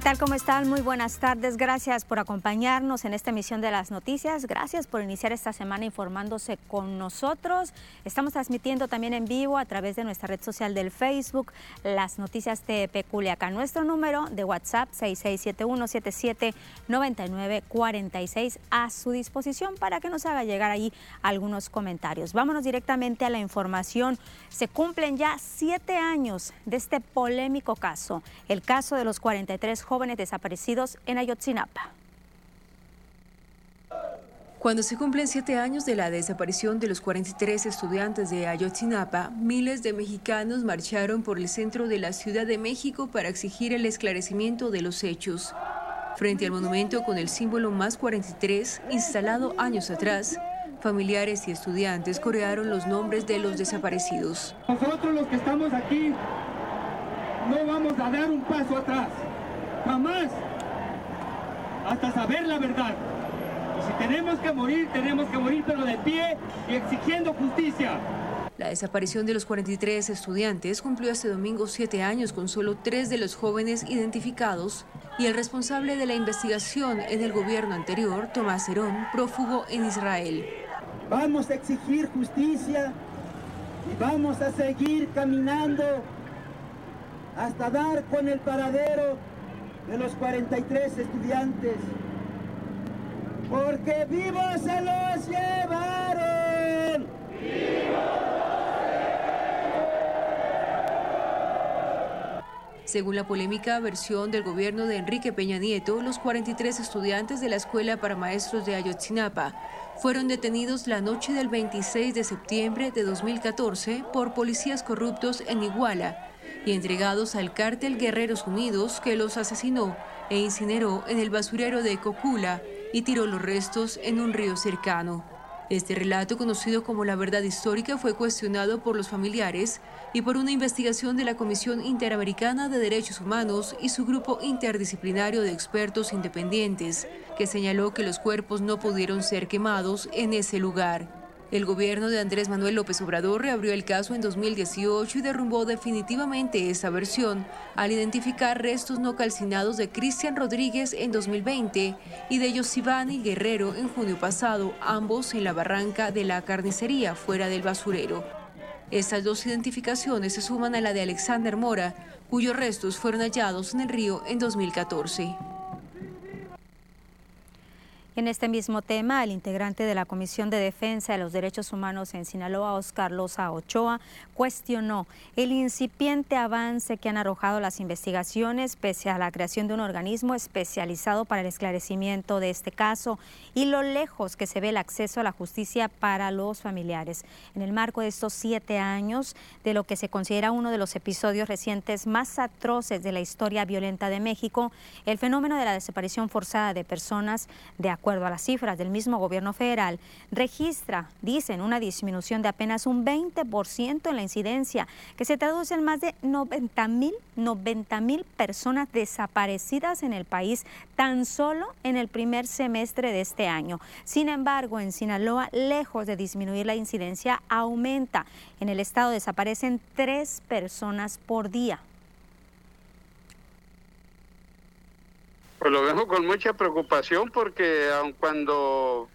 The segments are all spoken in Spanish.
¿Qué tal? ¿Cómo están? Muy buenas tardes. Gracias por acompañarnos en esta emisión de las noticias. Por iniciar esta semana informándose con nosotros. Estamos transmitiendo también en vivo a través de nuestra red social del Facebook las noticias de Peculiacán. Nuestro número de WhatsApp 6671779946 a su disposición para que nos haga llegar ahí algunos comentarios. Vámonos directamente a la información. Se cumplen ya siete años de este polémico caso, el caso de los 43 jóvenes desaparecidos en Ayotzinapa. Cuando se cumplen siete años de la desaparición de los 43 estudiantes de Ayotzinapa, miles de mexicanos marcharon por el centro de la Ciudad de México para exigir el esclarecimiento de los hechos. Frente al monumento con el símbolo más 43, instalado años atrás, familiares y estudiantes corearon los nombres de los desaparecidos. Nosotros los que estamos aquí no vamos a dar un paso atrás jamás, hasta saber la verdad. Y si tenemos que morir, tenemos que morir, pero de pie y exigiendo justicia. La desaparición de los 43 estudiantes cumplió este domingo siete años con solo tres de los jóvenes identificados y el responsable de la investigación en el gobierno anterior, Tomás Herón, prófugo en Israel. Vamos a exigir justicia y vamos a seguir caminando hasta dar con el paradero de los 43 estudiantes, porque vivos se los llevaron. Según la polémica versión del gobierno de Enrique Peña Nieto, los 43 estudiantes de la Escuela para Maestros de Ayotzinapa fueron detenidos la noche del 26 de septiembre de 2014 por policías corruptos en Iguala y entregados al cártel Guerreros Unidos que los asesinó e incineró en el basurero de Cocula y tiró los restos en un río cercano. Este relato, conocido como la verdad histórica, fue cuestionado por los familiares y por una investigación de la Comisión Interamericana de Derechos Humanos y su grupo interdisciplinario de expertos independientes, que señaló que los cuerpos no pudieron ser quemados en ese lugar. El gobierno de Andrés Manuel López Obrador reabrió el caso en 2018 y derrumbó definitivamente esa versión al identificar restos no calcinados de Cristian Rodríguez en 2020 y de Yosivani Guerrero en junio pasado, ambos en la barranca de la carnicería fuera del basurero. Estas dos identificaciones se suman a la de Alexander Mora, cuyos restos fueron hallados en el río en 2014. En este mismo tema, el integrante de la Comisión de Defensa de los Derechos Humanos en Sinaloa, Oscar Loza Ochoa, cuestionó el incipiente avance que han arrojado las investigaciones pese a la creación de un organismo especializado para el esclarecimiento de este caso y lo lejos que se ve el acceso a la justicia para los familiares. En el marco de estos siete años de lo que se considera uno de los episodios recientes más atroces de la historia violenta de México, el fenómeno de la desaparición forzada de personas de acuerdo a las cifras del mismo gobierno federal, registra, dicen, una disminución de apenas un 20% en la incidencia, que se traduce en más de 90 mil 90 mil personas desaparecidas en el país tan solo en el primer semestre de este año. Sin embargo, en Sinaloa, lejos de disminuir la incidencia, aumenta. En el estado desaparecen tres personas por día. Pues lo dejo con mucha preocupación porque aun cuando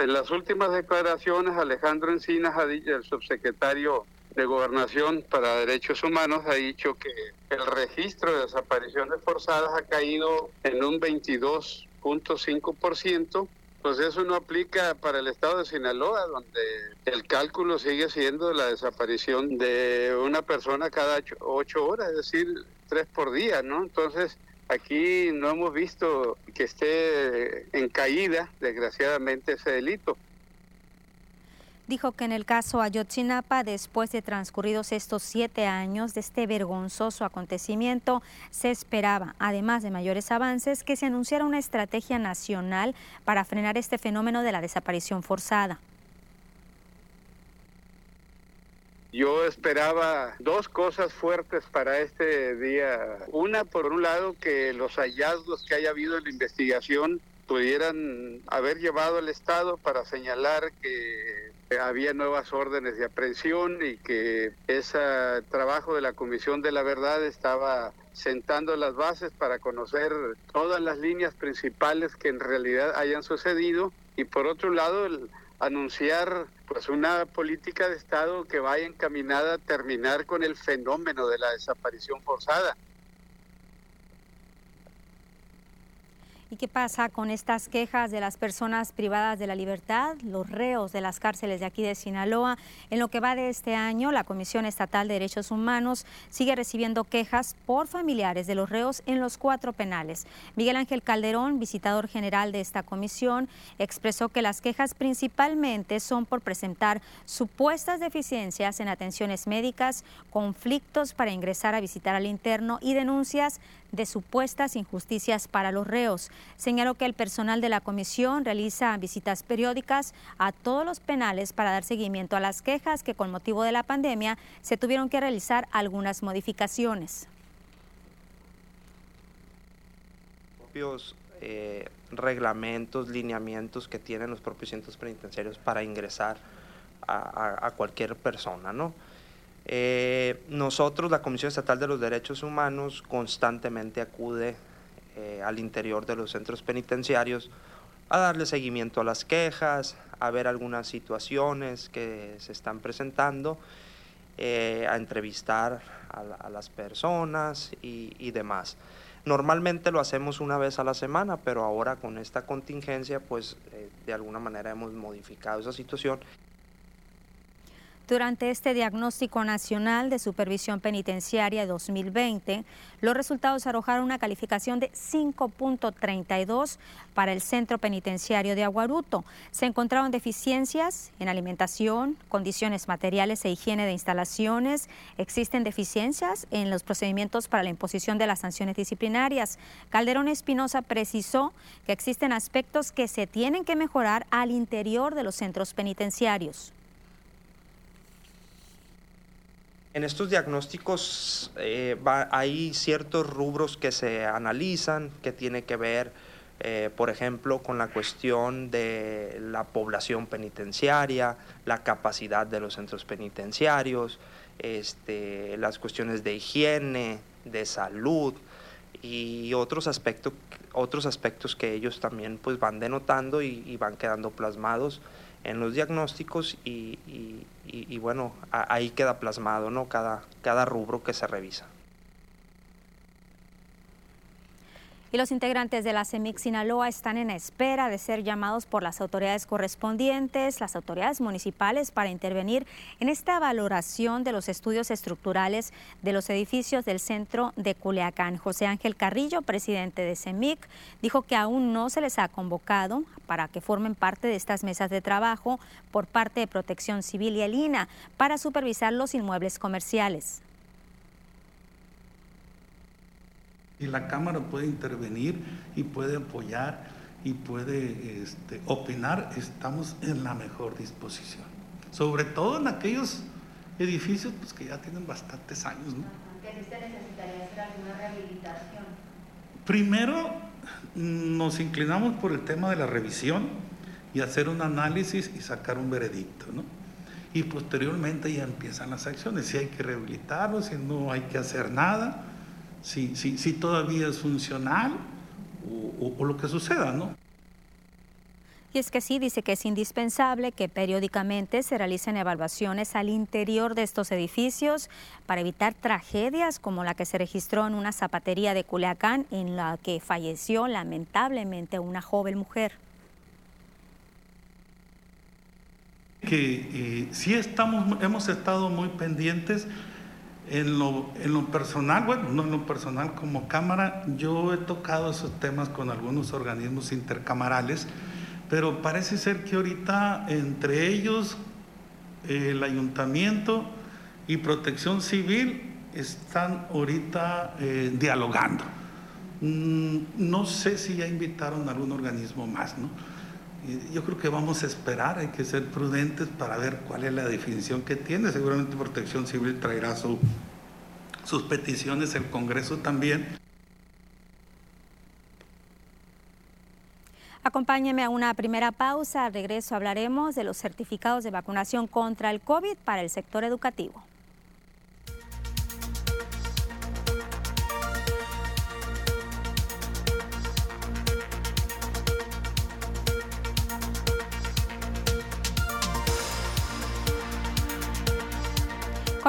en las últimas declaraciones Alejandro Encinas, el subsecretario de Gobernación para Derechos Humanos, ha dicho que el registro de desapariciones forzadas ha caído en un 22.5%, pues eso no aplica para el estado de Sinaloa, donde el cálculo sigue siendo la desaparición de una persona cada ocho horas, es decir, tres por día, ¿no? Entonces, Aquí no hemos visto que esté en caída, desgraciadamente, ese delito. Dijo que en el caso Ayotzinapa, después de transcurridos estos siete años de este vergonzoso acontecimiento, se esperaba, además de mayores avances, que se anunciara una estrategia nacional para frenar este fenómeno de la desaparición forzada. Yo esperaba dos cosas fuertes para este día. Una, por un lado, que los hallazgos que haya habido en la investigación pudieran haber llevado al Estado para señalar que había nuevas órdenes de aprehensión y que ese trabajo de la Comisión de la Verdad estaba sentando las bases para conocer todas las líneas principales que en realidad hayan sucedido y por otro lado el anunciar pues una política de Estado que vaya encaminada a terminar con el fenómeno de la desaparición forzada. ¿Y qué pasa con estas quejas de las personas privadas de la libertad, los reos de las cárceles de aquí de Sinaloa? En lo que va de este año, la Comisión Estatal de Derechos Humanos sigue recibiendo quejas por familiares de los reos en los cuatro penales. Miguel Ángel Calderón, visitador general de esta comisión, expresó que las quejas principalmente son por presentar supuestas deficiencias en atenciones médicas, conflictos para ingresar a visitar al interno y denuncias de supuestas injusticias para los reos. Señaló que el personal de la comisión realiza visitas periódicas a todos los penales para dar seguimiento a las quejas que con motivo de la pandemia se tuvieron que realizar algunas modificaciones. propios eh, reglamentos, lineamientos que tienen los propios centros penitenciarios para ingresar a, cualquier persona, ¿no? Eh, nosotros, la Comisión Estatal de los Derechos Humanos, constantemente acude eh, al interior de los centros penitenciarios a darle seguimiento a las quejas, a ver algunas situaciones que se están presentando, eh, a entrevistar a, las personas y, demás. Normalmente lo hacemos una vez a la semana, pero ahora con esta contingencia, pues de alguna manera hemos modificado esa situación durante este diagnóstico nacional de supervisión penitenciaria 2020, los resultados arrojaron una calificación de 5.32 para el centro penitenciario de Aguaruto. Se encontraron deficiencias en alimentación, condiciones materiales e higiene de instalaciones. Existen deficiencias en los procedimientos para la imposición de las sanciones disciplinarias. Calderón Espinosa precisó que existen aspectos que se tienen que mejorar al interior de los centros penitenciarios. En estos diagnósticos eh, hay ciertos rubros que se analizan, que tiene que ver, eh, por ejemplo, con la cuestión de la población penitenciaria, la capacidad de los centros penitenciarios, este, las cuestiones de higiene, de salud y otros aspectos, otros aspectos que ellos también pues, van denotando y van quedando plasmados en los diagnósticos y, bueno, ahí queda plasmado ¿no? cada, cada rubro que se revisa. Y los integrantes de la CEMIC Sinaloa están en espera de ser llamados por las autoridades correspondientes, las autoridades municipales, para intervenir en esta valoración de los estudios estructurales de los edificios del centro de Culiacán. José Ángel Carrillo, presidente de CEMIC, dijo que aún no se les ha convocado para que formen parte de estas mesas de trabajo por parte de Protección Civil y el INA para supervisar los inmuebles comerciales. Y la Cámara puede intervenir y puede apoyar y puede este, opinar, estamos en la mejor disposición. Sobre todo en aquellos edificios pues, que ya tienen bastantes años. ¿no? ¿Que necesitaría hacer alguna rehabilitación? Primero nos inclinamos por el tema de la revisión y hacer un análisis y sacar un veredicto. ¿no? Y posteriormente ya empiezan las acciones, si hay que rehabilitarlo, si no hay que hacer nada si, si, si todavía es funcional o, o, lo que suceda, ¿no? Y es que sí, dice que es indispensable que periódicamente se realicen evaluaciones al interior de estos edificios para evitar tragedias como la que se registró en una zapatería de Culiacán en la que falleció lamentablemente una joven mujer. Que eh, sí estamos, hemos estado muy pendientes en lo, en lo personal, bueno, no en lo personal como Cámara, yo he tocado esos temas con algunos organismos intercamarales, pero parece ser que ahorita entre ellos, el ayuntamiento y protección civil están ahorita eh, dialogando. Mm, no sé si ya invitaron a algún organismo más, ¿no? Yo creo que vamos a esperar, hay que ser prudentes para ver cuál es la definición que tiene. Seguramente Protección Civil traerá su, sus peticiones, el Congreso también. Acompáñeme a una primera pausa. Al regreso hablaremos de los certificados de vacunación contra el COVID para el sector educativo.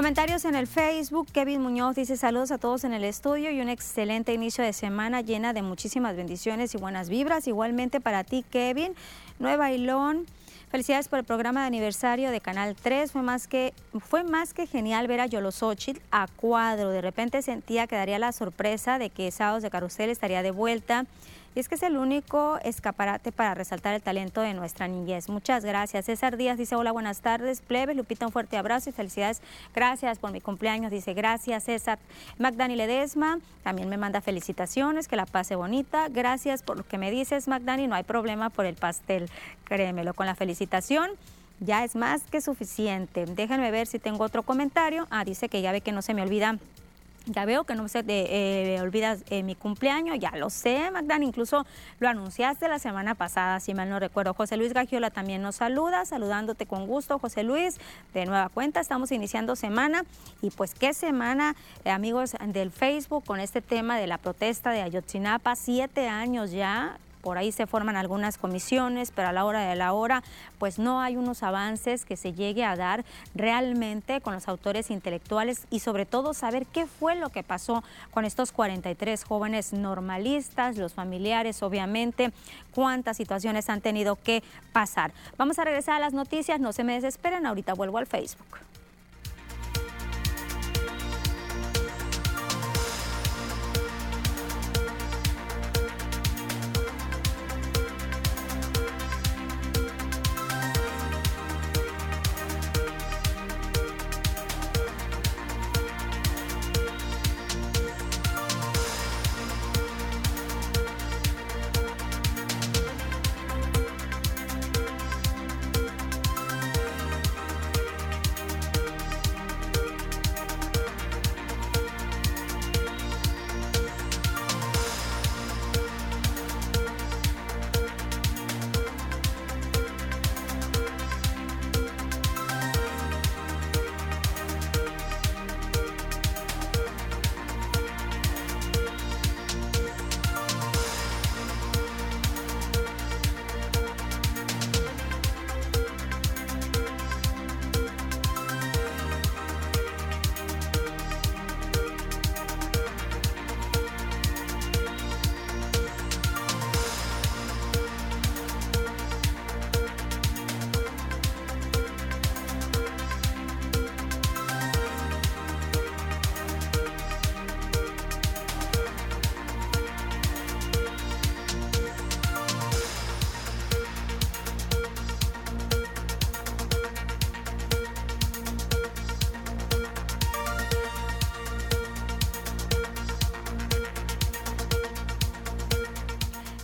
Comentarios en el Facebook. Kevin Muñoz dice saludos a todos en el estudio y un excelente inicio de semana llena de muchísimas bendiciones y buenas vibras. Igualmente para ti, Kevin. Nueva Ilón. Felicidades por el programa de aniversario de Canal 3. Fue más que, fue más que genial ver a Yolosochitl a cuadro. De repente sentía que daría la sorpresa de que Sábados de Carusel estaría de vuelta. Y es que es el único escaparate para resaltar el talento de nuestra niñez. Muchas gracias. César Díaz dice, hola, buenas tardes. Plebe, Lupita, un fuerte abrazo y felicidades. Gracias por mi cumpleaños. Dice, gracias, César. Magdani Ledesma también me manda felicitaciones, que la pase bonita. Gracias por lo que me dices, Magdani. No hay problema por el pastel, créemelo. Con la felicitación ya es más que suficiente. Déjenme ver si tengo otro comentario. Ah, dice que ya ve que no se me olvida ya veo que no se te eh, olvidas eh, mi cumpleaños, ya lo sé, Magdalena, incluso lo anunciaste la semana pasada, si mal no recuerdo. José Luis Gagiola también nos saluda, saludándote con gusto, José Luis, de nueva cuenta, estamos iniciando semana y pues qué semana, eh, amigos del Facebook, con este tema de la protesta de Ayotzinapa, siete años ya, por ahí se forman algunas comisiones, pero a la hora de la hora pues no hay unos avances que se llegue a dar realmente con los autores intelectuales y sobre todo saber qué fue lo que pasó con estos 43 jóvenes normalistas, los familiares obviamente, cuántas situaciones han tenido que pasar. Vamos a regresar a las noticias, no se me desesperen, ahorita vuelvo al Facebook.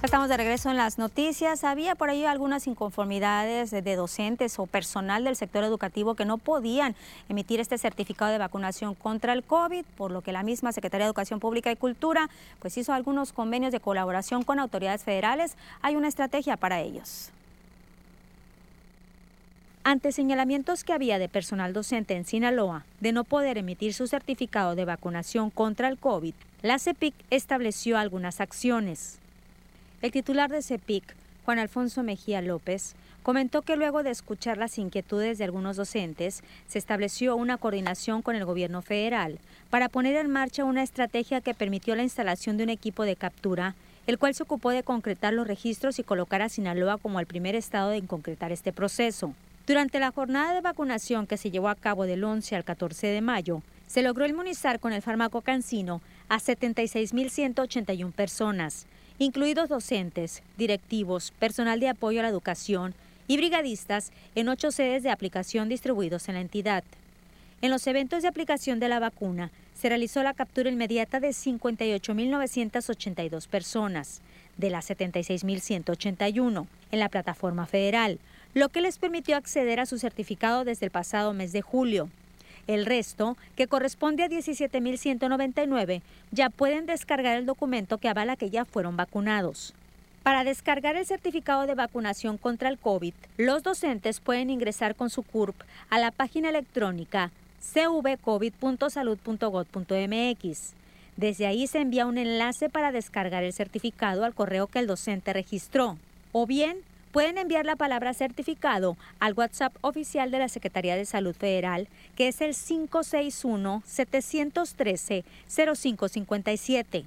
Estamos de regreso en las noticias. Había por ahí algunas inconformidades de, docentes o personal del sector educativo que no podían emitir este certificado de vacunación contra el COVID, por lo que la misma Secretaría de Educación Pública y Cultura pues hizo algunos convenios de colaboración con autoridades federales. Hay una estrategia para ellos. Ante señalamientos que había de personal docente en Sinaloa de no poder emitir su certificado de vacunación contra el COVID, la CEPIC estableció algunas acciones. El titular de CEPIC, Juan Alfonso Mejía López, comentó que luego de escuchar las inquietudes de algunos docentes, se estableció una coordinación con el gobierno federal para poner en marcha una estrategia que permitió la instalación de un equipo de captura, el cual se ocupó de concretar los registros y colocar a Sinaloa como el primer estado en concretar este proceso. Durante la jornada de vacunación que se llevó a cabo del 11 al 14 de mayo, se logró inmunizar con el fármaco cancino a 76.181 personas, incluidos docentes, directivos, personal de apoyo a la educación y brigadistas en ocho sedes de aplicación distribuidos en la entidad. En los eventos de aplicación de la vacuna se realizó la captura inmediata de 58.982 personas, de las 76.181, en la plataforma federal, lo que les permitió acceder a su certificado desde el pasado mes de julio. El resto, que corresponde a 17.199, ya pueden descargar el documento que avala que ya fueron vacunados. Para descargar el certificado de vacunación contra el COVID, los docentes pueden ingresar con su CURP a la página electrónica cvcovid.salud.gov.mx. Desde ahí se envía un enlace para descargar el certificado al correo que el docente registró, o bien pueden enviar la palabra certificado al WhatsApp oficial de la Secretaría de Salud Federal, que es el 561-713-0557.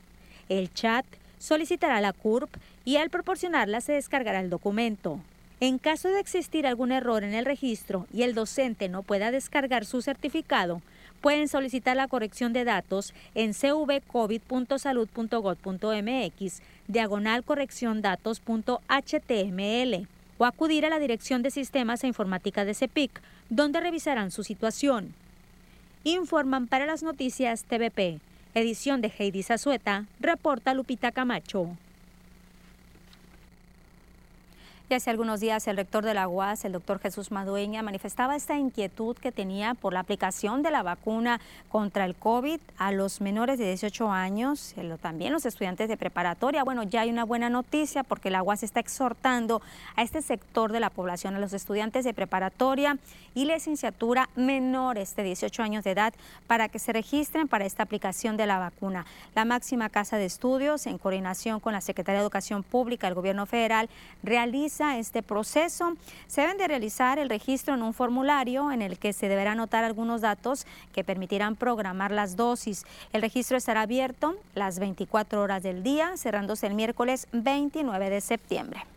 El chat solicitará la CURP y al proporcionarla se descargará el documento. En caso de existir algún error en el registro y el docente no pueda descargar su certificado, pueden solicitar la corrección de datos en cvcovid.salud.gov.mx, diagonal corrección datos.html o acudir a la Dirección de Sistemas e Informática de CEPIC, donde revisarán su situación. Informan para las noticias TVP. Edición de Heidi Zazueta, reporta Lupita Camacho hace algunos días el rector de la UAS, el doctor Jesús Madueña, manifestaba esta inquietud que tenía por la aplicación de la vacuna contra el COVID a los menores de 18 años, también los estudiantes de preparatoria. Bueno, ya hay una buena noticia porque la UAS está exhortando a este sector de la población, a los estudiantes de preparatoria y licenciatura menores de 18 años de edad, para que se registren para esta aplicación de la vacuna. La máxima casa de estudios, en coordinación con la Secretaría de Educación Pública del Gobierno Federal, realiza este proceso. Se deben de realizar el registro en un formulario en el que se deberá anotar algunos datos que permitirán programar las dosis. El registro estará abierto las 24 horas del día, cerrándose el miércoles 29 de septiembre.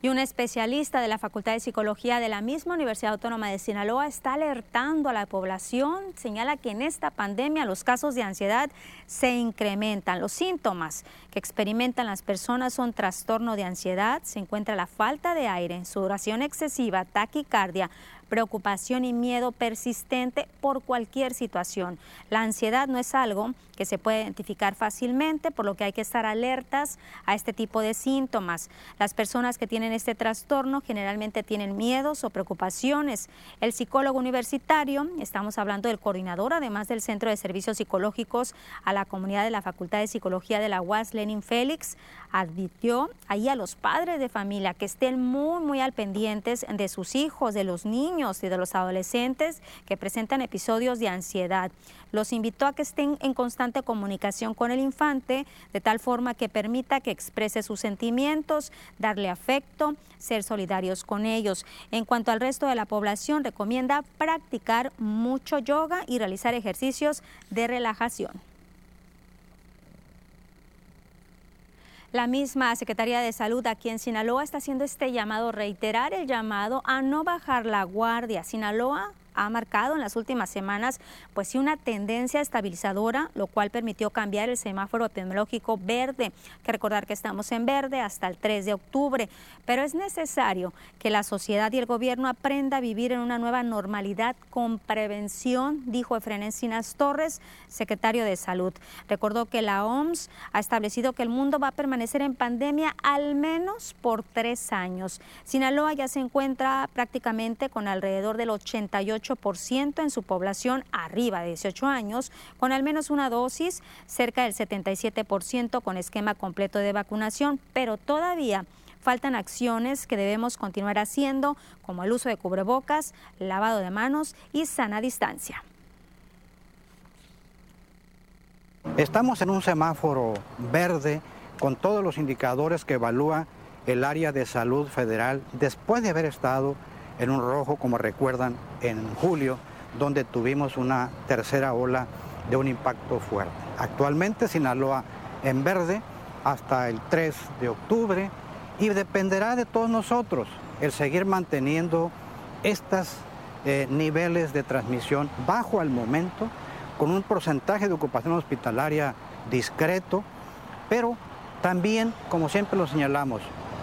Y un especialista de la Facultad de Psicología de la misma Universidad Autónoma de Sinaloa está alertando a la población, señala que en esta pandemia los casos de ansiedad se incrementan. Los síntomas que experimentan las personas son trastorno de ansiedad, se encuentra la falta de aire, sudoración excesiva, taquicardia, preocupación y miedo persistente por cualquier situación. La ansiedad no es algo que se puede identificar fácilmente, por lo que hay que estar alertas a este tipo de síntomas. Las personas que tienen este trastorno generalmente tienen miedos o preocupaciones. El psicólogo universitario, estamos hablando del coordinador, además del Centro de Servicios Psicológicos a la comunidad de la Facultad de Psicología de la UAS, Lenin Félix, advirtió ahí a los padres de familia que estén muy, muy al pendientes de sus hijos, de los niños y de los adolescentes que presentan episodios de ansiedad. Los invitó a que estén en constante comunicación con el infante, de tal forma que permita que exprese sus sentimientos, darle afecto, ser solidarios con ellos. En cuanto al resto de la población, recomienda practicar mucho yoga y realizar ejercicios de relajación. La misma Secretaría de Salud aquí en Sinaloa está haciendo este llamado, reiterar el llamado a no bajar la guardia. Sinaloa ha marcado en las últimas semanas pues sí una tendencia estabilizadora, lo cual permitió cambiar el semáforo epidemiológico verde, que recordar que estamos en verde hasta el 3 de octubre, pero es necesario que la sociedad y el gobierno aprenda a vivir en una nueva normalidad con prevención, dijo Efren Encinas Torres, secretario de Salud. Recordó que la OMS ha establecido que el mundo va a permanecer en pandemia al menos por tres años. Sinaloa ya se encuentra prácticamente con alrededor del 88 ciento en su población arriba de 18 años, con al menos una dosis, cerca del 77% con esquema completo de vacunación, pero todavía faltan acciones que debemos continuar haciendo, como el uso de cubrebocas, lavado de manos y sana distancia. Estamos en un semáforo verde con todos los indicadores que evalúa el área de salud federal después de haber estado en un rojo, como recuerdan, en julio, donde tuvimos una tercera ola de un impacto fuerte. Actualmente Sinaloa en verde hasta el 3 de octubre y dependerá de todos nosotros el seguir manteniendo estos eh, niveles de transmisión bajo al momento, con un porcentaje de ocupación hospitalaria discreto, pero también, como siempre lo señalamos,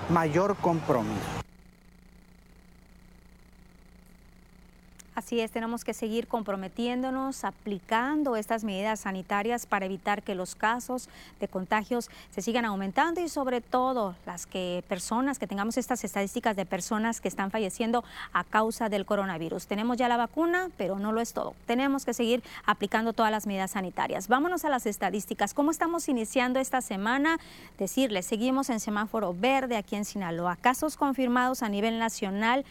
mayor compromiso. Así es, tenemos que seguir comprometiéndonos, aplicando estas medidas sanitarias para evitar que los casos de contagios se sigan aumentando y sobre todo las que personas que tengamos estas estadísticas de personas que están falleciendo a causa del coronavirus. Tenemos ya la vacuna, pero no lo es todo. Tenemos que seguir aplicando todas las medidas sanitarias. Vámonos a las estadísticas. ¿Cómo estamos iniciando esta semana? Decirles, seguimos en semáforo verde aquí en Sinaloa. Casos confirmados a nivel nacional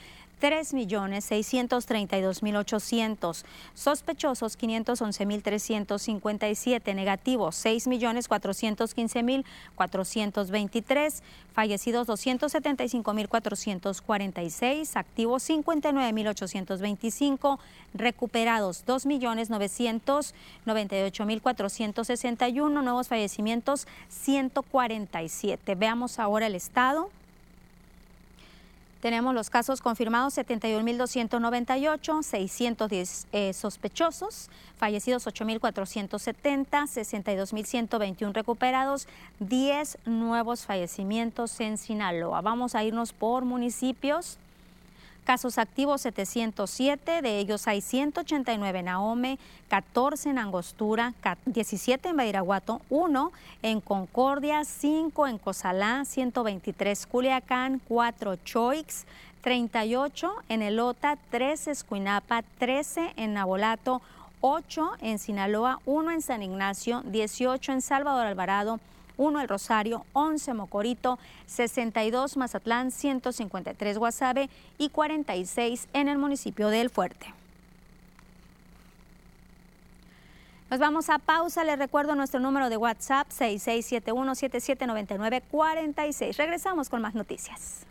3.632.800. Sospechosos 511.357. Negativos 6.415.423. Fallecidos 275.446. Activos 59.825. Recuperados 2.998.461. Nuevos fallecimientos 147. Veamos ahora el estado. Tenemos los casos confirmados 71.298, 610 eh, sospechosos, fallecidos 8.470, 62.121 recuperados, 10 nuevos fallecimientos en Sinaloa. Vamos a irnos por municipios. Casos activos 707, de ellos hay 189 en Ahome, 14 en Angostura, 17 en Bairaguato, 1 en Concordia, 5 en Cozalá, 123 Culiacán, 4 Choix, 38 en Elota, 13 Escuinapa, 13 en Nabolato, 8 en Sinaloa, 1 en San Ignacio, 18 en Salvador Alvarado, 1 El Rosario, 11 Mocorito, 62 Mazatlán, 153 Guasave y 46 en el municipio de El Fuerte. Nos vamos a pausa. Les recuerdo nuestro número de WhatsApp 6671-779946. Regresamos con más noticias.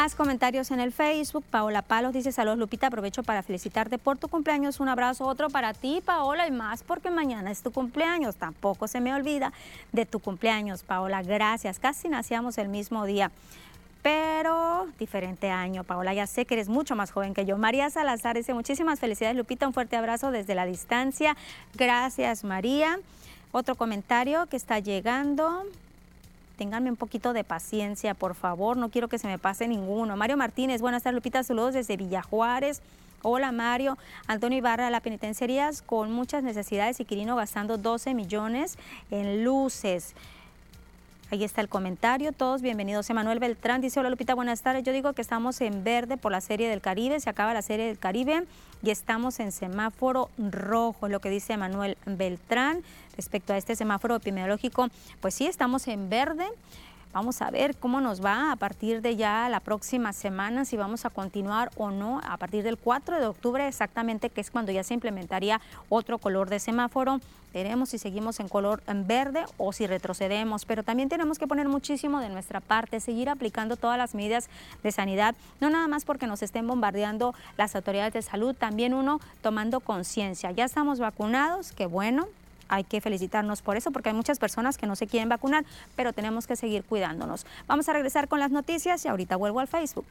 Más comentarios en el Facebook. Paola Palos dice, saludos Lupita, aprovecho para felicitarte por tu cumpleaños. Un abrazo, otro para ti, Paola, y más porque mañana es tu cumpleaños. Tampoco se me olvida de tu cumpleaños, Paola. Gracias. Casi nacíamos el mismo día pero diferente año. Paola, ya sé que eres mucho más joven que yo. María Salazar dice muchísimas felicidades, Lupita, un fuerte abrazo desde la distancia. Gracias, María. Otro comentario que está llegando ténganme un poquito de paciencia, por favor, no quiero que se me pase ninguno. Mario Martínez, buenas tardes, Lupita, saludos desde Villajuárez. Hola Mario, Antonio Ibarra, la penitenciaría con muchas necesidades y Quirino gastando 12 millones en luces. Ahí está el comentario. Todos bienvenidos. Emanuel Beltrán dice, hola Lupita, buenas tardes. Yo digo que estamos en verde por la serie del Caribe. Se acaba la serie del Caribe y estamos en semáforo rojo, lo que dice Emanuel Beltrán. Respecto a este semáforo epidemiológico, pues sí, estamos en verde. Vamos a ver cómo nos va a partir de ya la próxima semana, si vamos a continuar o no, a partir del 4 de octubre exactamente, que es cuando ya se implementaría otro color de semáforo. Veremos si seguimos en color verde o si retrocedemos, pero también tenemos que poner muchísimo de nuestra parte, seguir aplicando todas las medidas de sanidad, no nada más porque nos estén bombardeando las autoridades de salud, también uno tomando conciencia. Ya estamos vacunados, qué bueno, hay que felicitarnos por eso, porque hay muchas personas que no se quieren vacunar, pero tenemos que seguir cuidándonos. Vamos a regresar con las noticias y ahorita vuelvo al Facebook.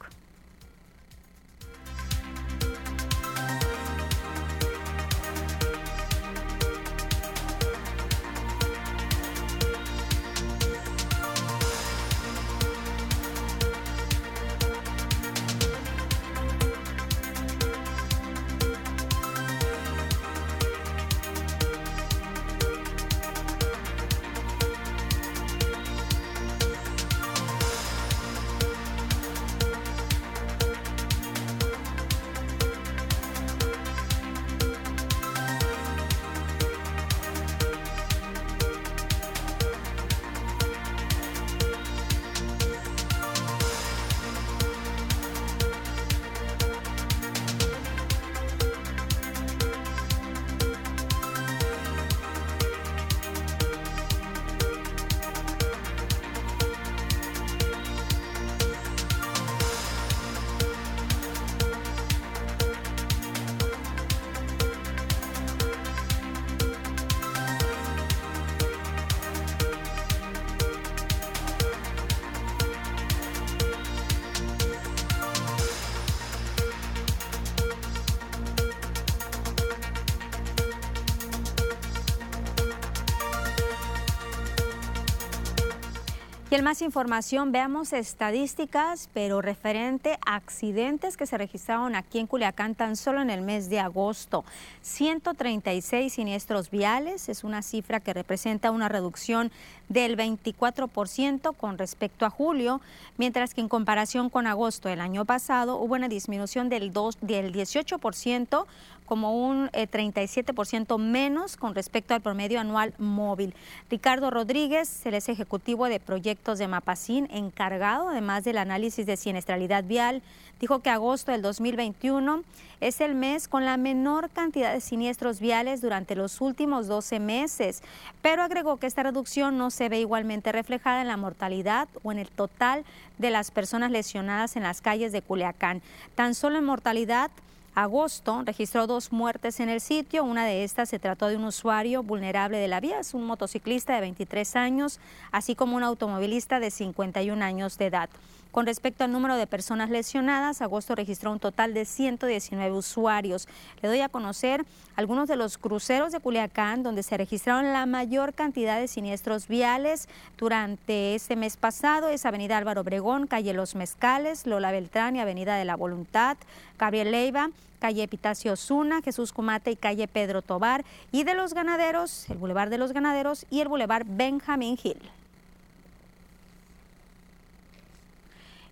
Y en más información, veamos estadísticas, pero referente a accidentes que se registraron aquí en Culiacán tan solo en el mes de agosto. 136 siniestros viales es una cifra que representa una reducción del 24% con respecto a julio, mientras que en comparación con agosto del año pasado hubo una disminución del, 2, del 18% como un 37% eh, menos con respecto al promedio anual móvil. Ricardo Rodríguez, el es ejecutivo de proyectos de Mapacín, encargado además del análisis de siniestralidad vial, dijo que agosto del 2021 es el mes con la menor cantidad de siniestros viales durante los últimos 12 meses, pero agregó que esta reducción no se ve igualmente reflejada en la mortalidad o en el total de las personas lesionadas en las calles de Culiacán. Tan solo en mortalidad, agosto registró dos muertes en el sitio. Una de estas se trató de un usuario vulnerable de la vía, es un motociclista de 23 años, así como un automovilista de 51 años de edad. Con respecto al número de personas lesionadas, agosto registró un total de 119 usuarios. Le doy a conocer algunos de los cruceros de Culiacán donde se registraron la mayor cantidad de siniestros viales durante este mes pasado. Es Avenida Álvaro Obregón, calle Los Mezcales, Lola Beltrán y Avenida de la Voluntad, Gabriel Leiva, calle Epitacio Zuna, Jesús Cumate y calle Pedro Tobar. Y de los ganaderos, el Boulevard de los Ganaderos y el Boulevard Benjamín Hill.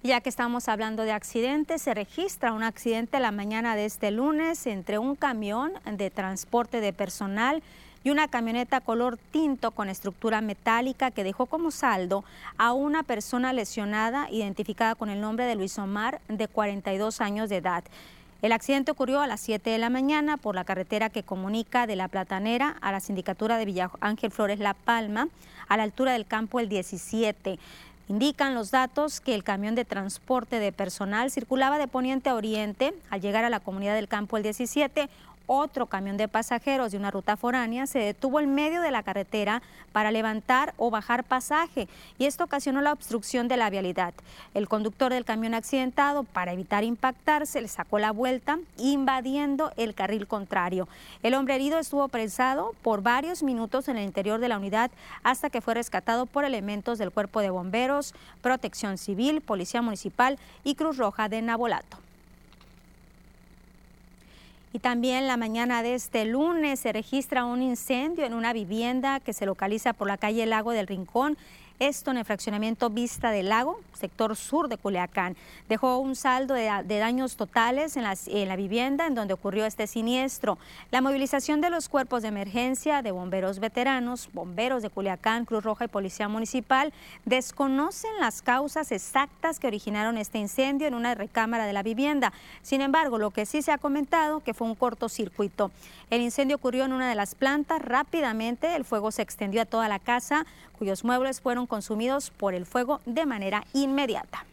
Ya que estamos hablando de accidentes, se registra un accidente la mañana de este lunes entre un camión de transporte de personal y una camioneta color tinto con estructura metálica que dejó como saldo a una persona lesionada identificada con el nombre de Luis Omar de 42 años de edad. El accidente ocurrió a las 7 de la mañana por la carretera que comunica de La Platanera a la sindicatura de Villa Ángel Flores La Palma, a la altura del campo el 17. Indican los datos que el camión de transporte de personal circulaba de poniente a oriente. Al llegar a la comunidad del campo el 17, otro camión de pasajeros de una ruta foránea se detuvo en medio de la carretera para levantar o bajar pasaje y esto ocasionó la obstrucción de la vialidad. El conductor del camión accidentado, para evitar impactarse, le sacó la vuelta invadiendo el carril contrario. El hombre herido estuvo presado por varios minutos en el interior de la unidad hasta que fue rescatado por elementos del Cuerpo de Bomberos, Protección Civil, Policía Municipal y Cruz Roja de Nabolato. Y también la mañana de este lunes se registra un incendio en una vivienda que se localiza por la calle Lago del Rincón esto en el fraccionamiento Vista del Lago, sector sur de Culiacán. Dejó un saldo de, daños totales en, la vivienda en donde ocurrió este siniestro. La movilización de los cuerpos de emergencia de bomberos veteranos, bomberos de Culiacán, Cruz Roja y Policía Municipal desconocen las causas exactas que originaron este incendio en una recámara de la vivienda. Sin embargo, lo que sí se ha comentado que fue un cortocircuito. El incendio ocurrió en una de las plantas. Rápidamente el fuego se extendió a toda la casa, cuyos muebles fueron consumidos por el fuego de manera inmediata.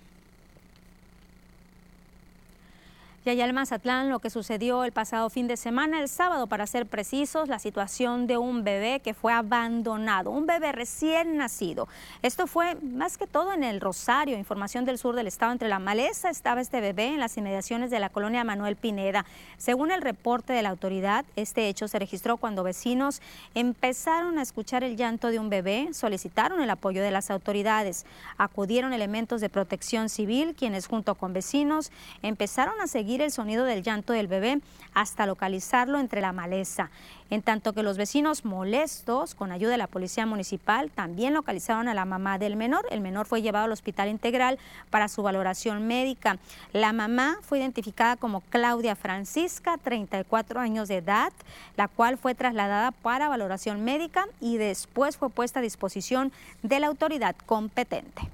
Y allá en Mazatlán, lo que sucedió el pasado fin de semana, el sábado para ser precisos, la situación de un bebé que fue abandonado, un bebé recién nacido. Esto fue más que todo en el Rosario, información del sur del estado. Entre la maleza estaba este bebé en las inmediaciones de la colonia Manuel Pineda. Según el reporte de la autoridad, este hecho se registró cuando vecinos empezaron a escuchar el llanto de un bebé, solicitaron el apoyo de las autoridades. Acudieron elementos de protección civil, quienes junto con vecinos empezaron a seguir el sonido del llanto del bebé hasta localizarlo entre la maleza. En tanto que los vecinos molestos, con ayuda de la policía municipal, también localizaron a la mamá del menor. El menor fue llevado al hospital integral para su valoración médica. La mamá fue identificada como Claudia Francisca, 34 años de edad, la cual fue trasladada para valoración médica y después fue puesta a disposición de la autoridad competente.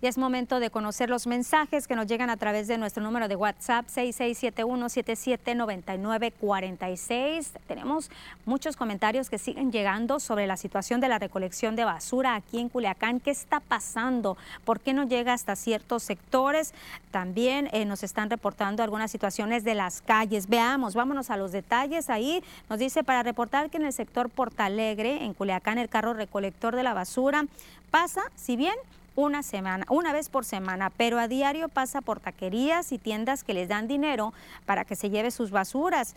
Y es momento de conocer los mensajes que nos llegan a través de nuestro número de WhatsApp 6671-779946. Tenemos muchos comentarios que siguen llegando sobre la situación de la recolección de basura aquí en Culiacán. ¿Qué está pasando? ¿Por qué no llega hasta ciertos sectores? También eh, nos están reportando algunas situaciones de las calles. Veamos, vámonos a los detalles. Ahí nos dice para reportar que en el sector Portalegre, en Culiacán, el carro recolector de la basura pasa, si bien una semana, una vez por semana, pero a diario pasa por taquerías y tiendas que les dan dinero para que se lleve sus basuras.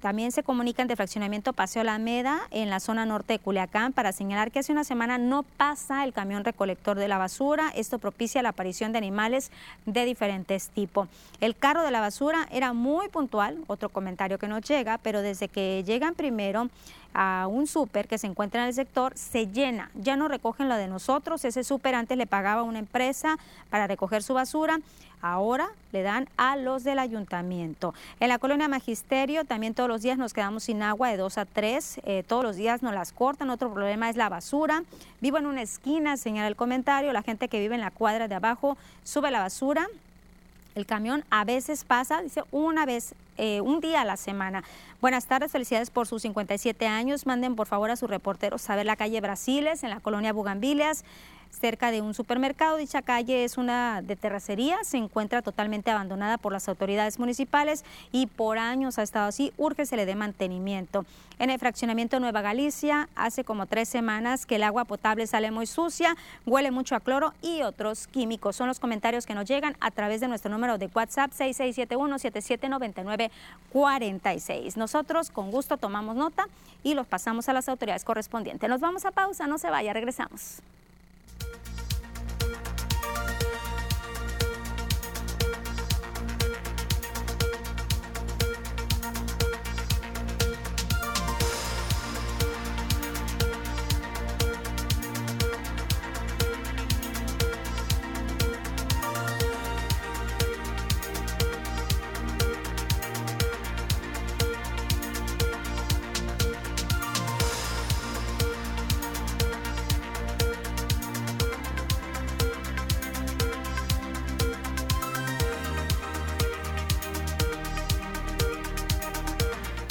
también se comunican de fraccionamiento Paseo Alameda en la zona norte de Culiacán para señalar que hace una semana no pasa el camión recolector de la basura. Esto propicia la aparición de animales de diferentes tipos. El carro de la basura era muy puntual, otro comentario que nos llega, pero desde que llegan primero a un súper que se encuentra en el sector, se llena. Ya no recogen la de nosotros. Ese súper antes le pagaba a una empresa para recoger su basura. Ahora le dan a los del ayuntamiento. En la colonia Magisterio también todos los días nos quedamos sin agua de 2 a 3. Eh, todos los días nos las cortan. Otro problema es la basura. Vivo en una esquina, señala el comentario. La gente que vive en la cuadra de abajo sube la basura. El camión a veces pasa, dice, una vez, eh, un día a la semana. Buenas tardes, felicidades por sus 57 años. Manden por favor a sus reporteros a ver la calle Brasiles en la colonia Bugambilias cerca de un supermercado. Dicha calle es una de terracería, se encuentra totalmente abandonada por las autoridades municipales y por años ha estado así. Urge se le dé mantenimiento. En el fraccionamiento Nueva Galicia, hace como tres semanas que el agua potable sale muy sucia, huele mucho a cloro y otros químicos. Son los comentarios que nos llegan a través de nuestro número de WhatsApp 6671-779946. Nosotros con gusto tomamos nota y los pasamos a las autoridades correspondientes. Nos vamos a pausa, no se vaya, regresamos.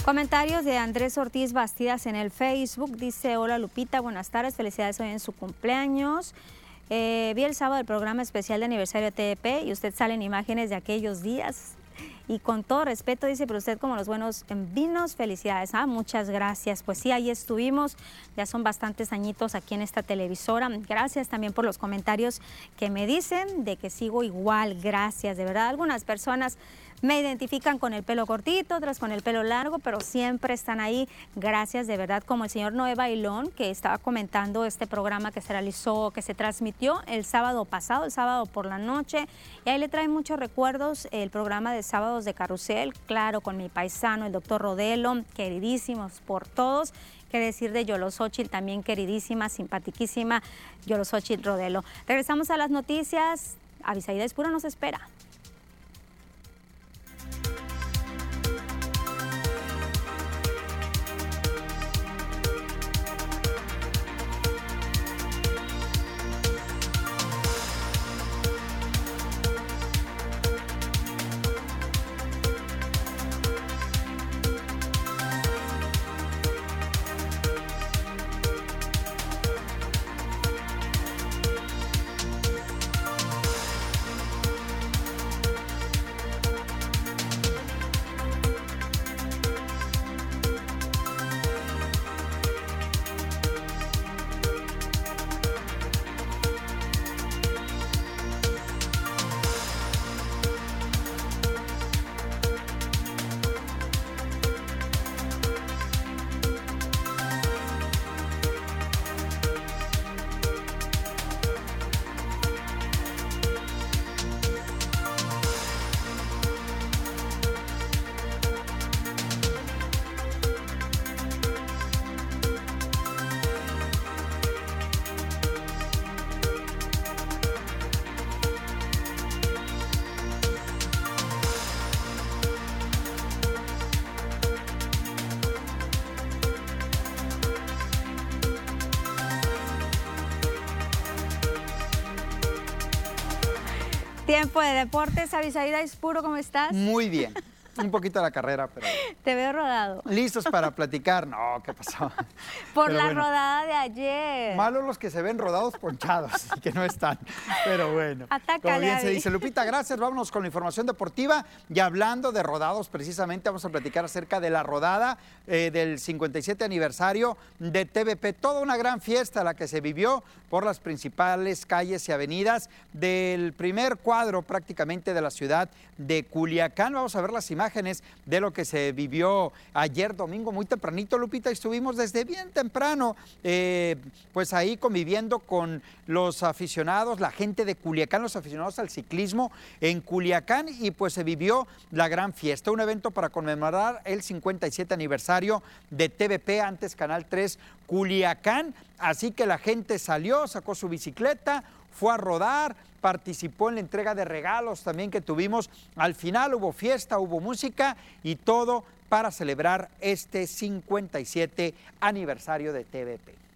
Comentarios de Andrés Ortiz Bastidas en el Facebook. Dice, hola Lupita, buenas tardes, felicidades hoy en su cumpleaños. Eh, vi el sábado el programa especial de aniversario TEP y usted sale en imágenes de aquellos días. Y con todo respeto, dice, pero usted como los buenos vinos, felicidades. Ah, muchas gracias. Pues sí, ahí estuvimos. Ya son bastantes añitos aquí en esta televisora. Gracias también por los comentarios que me dicen de que sigo igual. Gracias, de verdad. Algunas personas me identifican con el pelo cortito, otras con el pelo largo, pero siempre están ahí. Gracias de verdad, como el señor Noé Bailón, que estaba comentando este programa que se realizó, que se transmitió el sábado pasado, el sábado por la noche. Y ahí le trae muchos recuerdos el programa de sábados de carrusel, claro, con mi paisano, el doctor Rodelo, queridísimos por todos. Qué decir de Yolosochil, también queridísima, simpatiquísima Yolosochil Rodelo. Regresamos a las noticias. Avisaida Espura nos espera. Tiempo de deportes, Avisaída puro, ¿cómo estás? Muy bien. Un poquito la carrera, pero. Te veo rodado. Listos para platicar. No, ¿qué pasó? Por la rodada de ayer. Malos los que se ven rodados ponchados y que no están. Pero bueno. Atácale, Como bien se dice. Lupita, gracias. Vámonos con la información deportiva. Y hablando de rodados, precisamente vamos a platicar acerca de la rodada eh, del 57 aniversario de TVP. Toda una gran fiesta la que se vivió por las principales calles y avenidas del primer cuadro prácticamente de la ciudad de Culiacán. Vamos a ver las imágenes imágenes de lo que se vivió ayer domingo muy tempranito, Lupita, estuvimos desde bien temprano, eh, pues ahí conviviendo con los aficionados, la gente de Culiacán, los aficionados al ciclismo en Culiacán y pues se vivió la gran fiesta, un evento para conmemorar el 57 aniversario de TVP, antes Canal 3 Culiacán, así que la gente salió, sacó su bicicleta, fue a rodar, participó en la entrega de regalos también que tuvimos. Al final hubo fiesta, hubo música y todo para celebrar este 57 aniversario de TVP.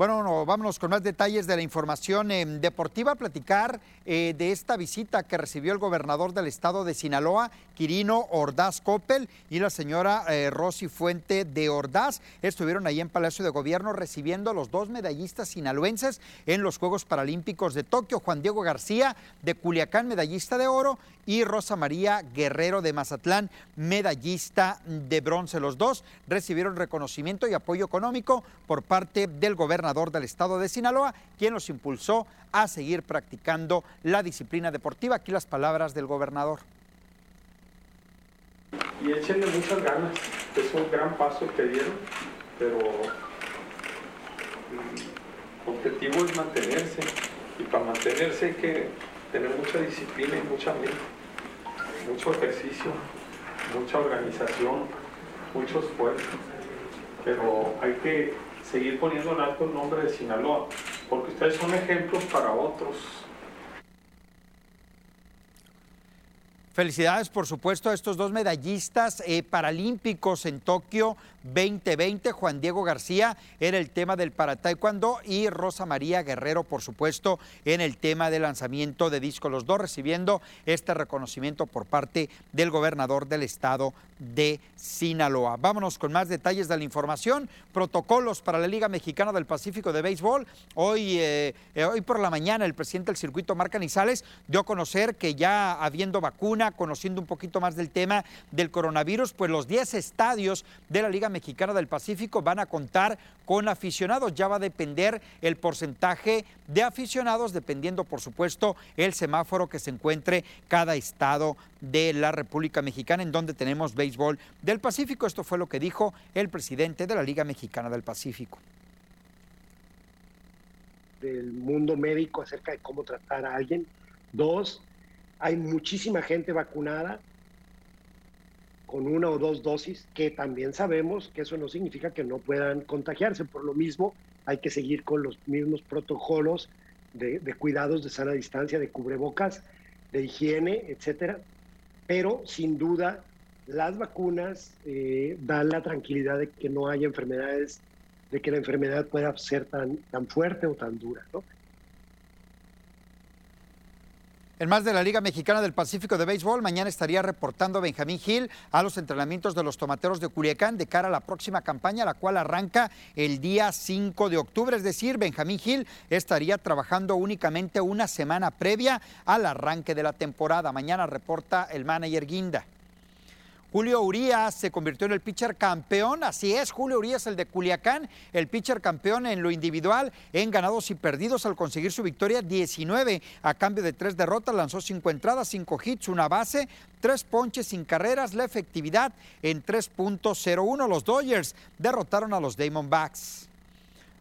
Bueno, vámonos con más detalles de la información eh, deportiva, platicar eh, de esta visita que recibió el gobernador del estado de Sinaloa, Quirino Ordaz Coppel, y la señora eh, Rosy Fuente de Ordaz. Estuvieron ahí en Palacio de Gobierno recibiendo a los dos medallistas sinaloenses en los Juegos Paralímpicos de Tokio, Juan Diego García de Culiacán, medallista de oro, y Rosa María Guerrero de Mazatlán, medallista de bronce. Los dos recibieron reconocimiento y apoyo económico por parte del gobernador del estado de Sinaloa, quien los impulsó a seguir practicando la disciplina deportiva. Aquí las palabras del gobernador. Y échenle muchas ganas, es un gran paso que dieron, pero el objetivo es mantenerse y para mantenerse hay que tener mucha disciplina y mucha mente mucho ejercicio, mucha organización, mucho esfuerzo, pero hay que seguir poniendo en alto el nombre de Sinaloa, porque ustedes son ejemplos para otros Felicidades, por supuesto, a estos dos medallistas eh, paralímpicos en Tokio 2020. Juan Diego García era el tema del para taekwondo y Rosa María Guerrero, por supuesto, en el tema de lanzamiento de disco. Los dos recibiendo este reconocimiento por parte del gobernador del estado de Sinaloa. Vámonos con más detalles de la información. Protocolos para la Liga Mexicana del Pacífico de Béisbol. Hoy, eh, eh, hoy por la mañana, el presidente del circuito, Marca Nizales, dio a conocer que ya habiendo conociendo un poquito más del tema del coronavirus, pues los 10 estadios de la Liga Mexicana del Pacífico van a contar con aficionados. Ya va a depender el porcentaje de aficionados, dependiendo, por supuesto, el semáforo que se encuentre cada estado de la República Mexicana, en donde tenemos béisbol del Pacífico. Esto fue lo que dijo el presidente de la Liga Mexicana del Pacífico del mundo médico acerca de cómo tratar a alguien. Dos, hay muchísima gente vacunada con una o dos dosis, que también sabemos que eso no significa que no puedan contagiarse. Por lo mismo, hay que seguir con los mismos protocolos de, cuidados de sana distancia, de cubrebocas, de higiene, etcétera. Pero sin duda, las vacunas eh, dan la tranquilidad de que no haya enfermedades, de que la enfermedad pueda ser tan, tan fuerte o tan dura. ¿no? En más de la Liga Mexicana del Pacífico de Béisbol, mañana estaría reportando Benjamín Gil a los entrenamientos de los tomateros de Culiacán de cara a la próxima campaña, la cual arranca el día 5 de octubre. Es decir, Benjamín Gil estaría trabajando únicamente una semana previa al arranque de la temporada. Mañana reporta el manager Guinda. Julio Urias se convirtió en el pitcher campeón, así es, Julio Urias, el de Culiacán, el pitcher campeón en lo individual, en ganados y perdidos al conseguir su victoria 19 a cambio de tres derrotas, lanzó cinco entradas, cinco hits, una base, tres ponches sin carreras, la efectividad en 3.01. Los Dodgers derrotaron a los Diamondbacks.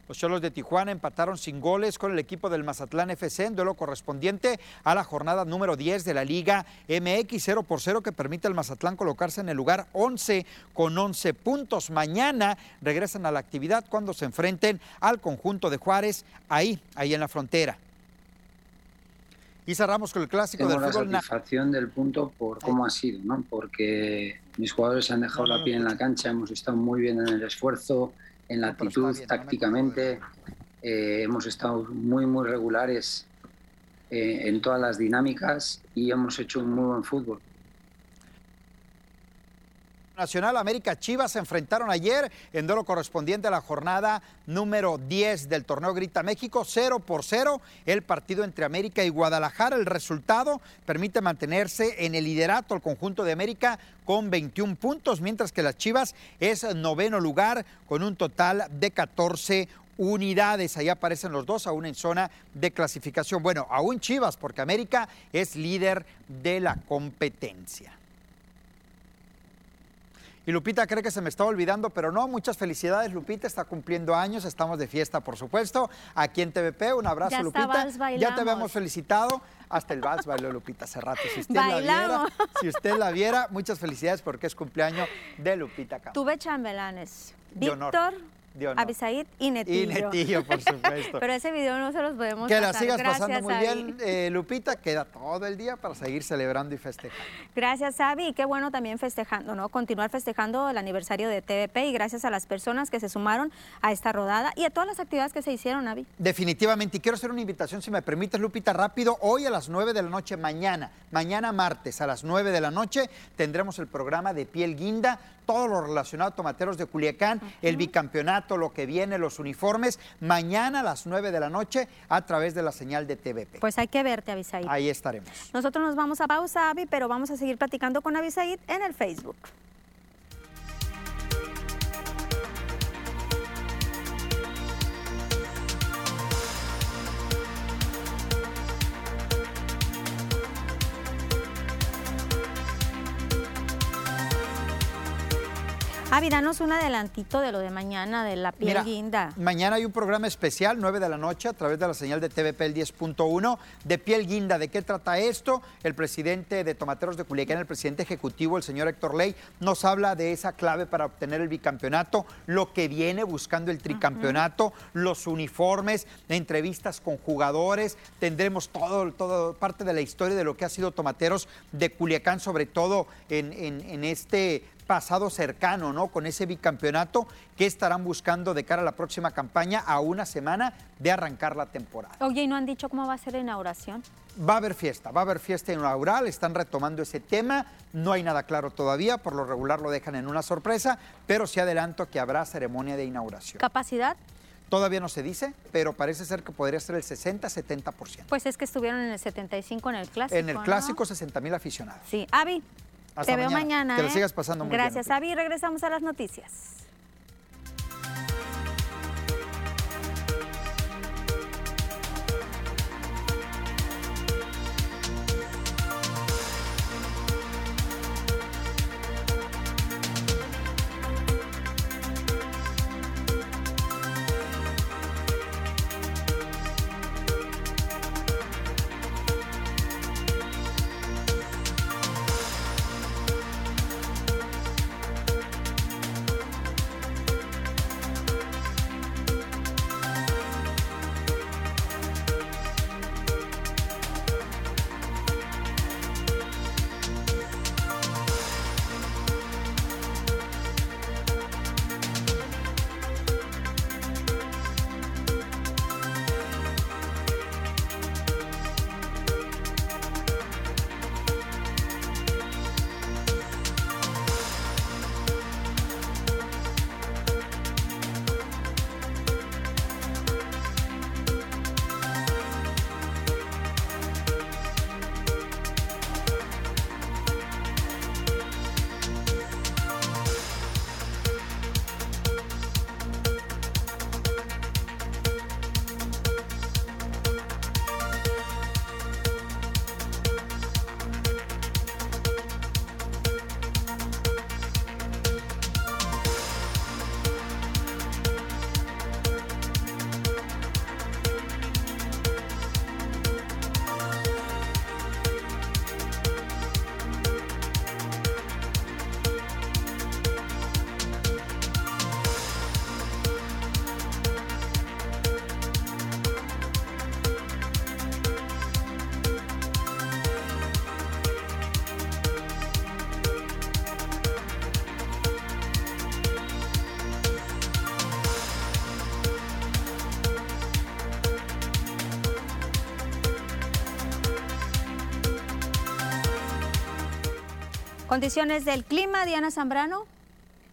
Los Cholos de Tijuana empataron sin goles con el equipo del Mazatlán FC en duelo correspondiente a la jornada número 10 de la Liga MX 0 por 0 que permite al Mazatlán colocarse en el lugar 11 con 11 puntos. Mañana regresan a la actividad cuando se enfrenten al conjunto de Juárez ahí, ahí en la frontera. Y cerramos con el clásico Tengo del fútbol. la satisfacción del punto por cómo ha sido, ¿no? Porque mis jugadores se han dejado la piel en la cancha, hemos estado muy bien en el esfuerzo, en la actitud, tácticamente. Eh, hemos estado muy, muy regulares eh, en todas las dinámicas y hemos hecho un muy buen fútbol. Nacional América Chivas se enfrentaron ayer en duelo correspondiente a la jornada número 10 del torneo Grita México, 0 por 0 el partido entre América y Guadalajara. El resultado permite mantenerse en el liderato al conjunto de América con 21 puntos, mientras que las Chivas es noveno lugar con un total de 14 unidades. Ahí aparecen los dos, aún en zona de clasificación. Bueno, aún Chivas, porque América es líder de la competencia. Y Lupita cree que se me está olvidando, pero no, muchas felicidades. Lupita está cumpliendo años, estamos de fiesta, por supuesto. Aquí en TVP, un abrazo, Lupita. Ya te habíamos felicitado. Hasta el vals bailó Lupita hace rato. Si usted la viera, si usted la viera, muchas felicidades porque es cumpleaños de Lupita Tuve chambelanes. Víctor, Abisaid y Netillo. Y Netillo, por supuesto. Pero ese video no se los podemos Que la sigas pasando muy bien, eh, Lupita. Queda todo el día para seguir celebrando y festejando. Gracias, Avi. Y qué bueno también festejando, ¿no? Continuar festejando el aniversario de TVP y gracias a las personas que se sumaron a esta rodada y a todas las actividades que se hicieron, Avi. Definitivamente. Y quiero hacer una invitación, si me permites, Lupita, rápido. Hoy a las 9 de la noche, mañana, mañana martes a las 9 de la noche, tendremos el programa de Piel Guinda todo lo relacionado a Tomateros de Culiacán, el bicampeonato, lo que viene, los uniformes, mañana a las 9 de la noche a través de la señal de TVP. Pues hay que verte, Avisaid. Ahí estaremos. Nosotros nos vamos a pausa, Avi, pero vamos a seguir platicando con Avisaid en el Facebook. Avi, danos un adelantito de lo de mañana, de la piel guinda. Mañana hay un programa especial, 9 de la noche, a través de la señal de TVP el 10.1, de piel guinda. ¿De qué trata esto? El presidente de Tomateros de Culiacán, el presidente ejecutivo, el señor Héctor Ley, nos habla de esa clave para obtener el bicampeonato, lo que viene buscando el tricampeonato, los uniformes, entrevistas con jugadores. Tendremos todo, todo, parte de la historia de lo que ha sido Tomateros de Culiacán, sobre todo en, en, en este pasado cercano, ¿no? Con ese bicampeonato que estarán buscando de cara a la próxima campaña a una semana de arrancar la temporada. Oye, ¿y no han dicho cómo va a ser la inauguración? Va a haber fiesta, va a haber fiesta inaugural, están retomando ese tema, no hay nada claro todavía, por lo regular lo dejan en una sorpresa, pero sí adelanto que habrá ceremonia de inauguración. ¿Capacidad? Todavía no se dice, pero parece ser que podría ser el 60-70%. Pues es que estuvieron en el 75 en el clásico. En el clásico, 60 mil aficionados. Sí. Avi, te veo mañana. Que lo ¿eh? sigas pasando muy Gracias, bien. Gracias, Avi. Regresamos a las noticias. Condiciones del clima, Diana Zambrano.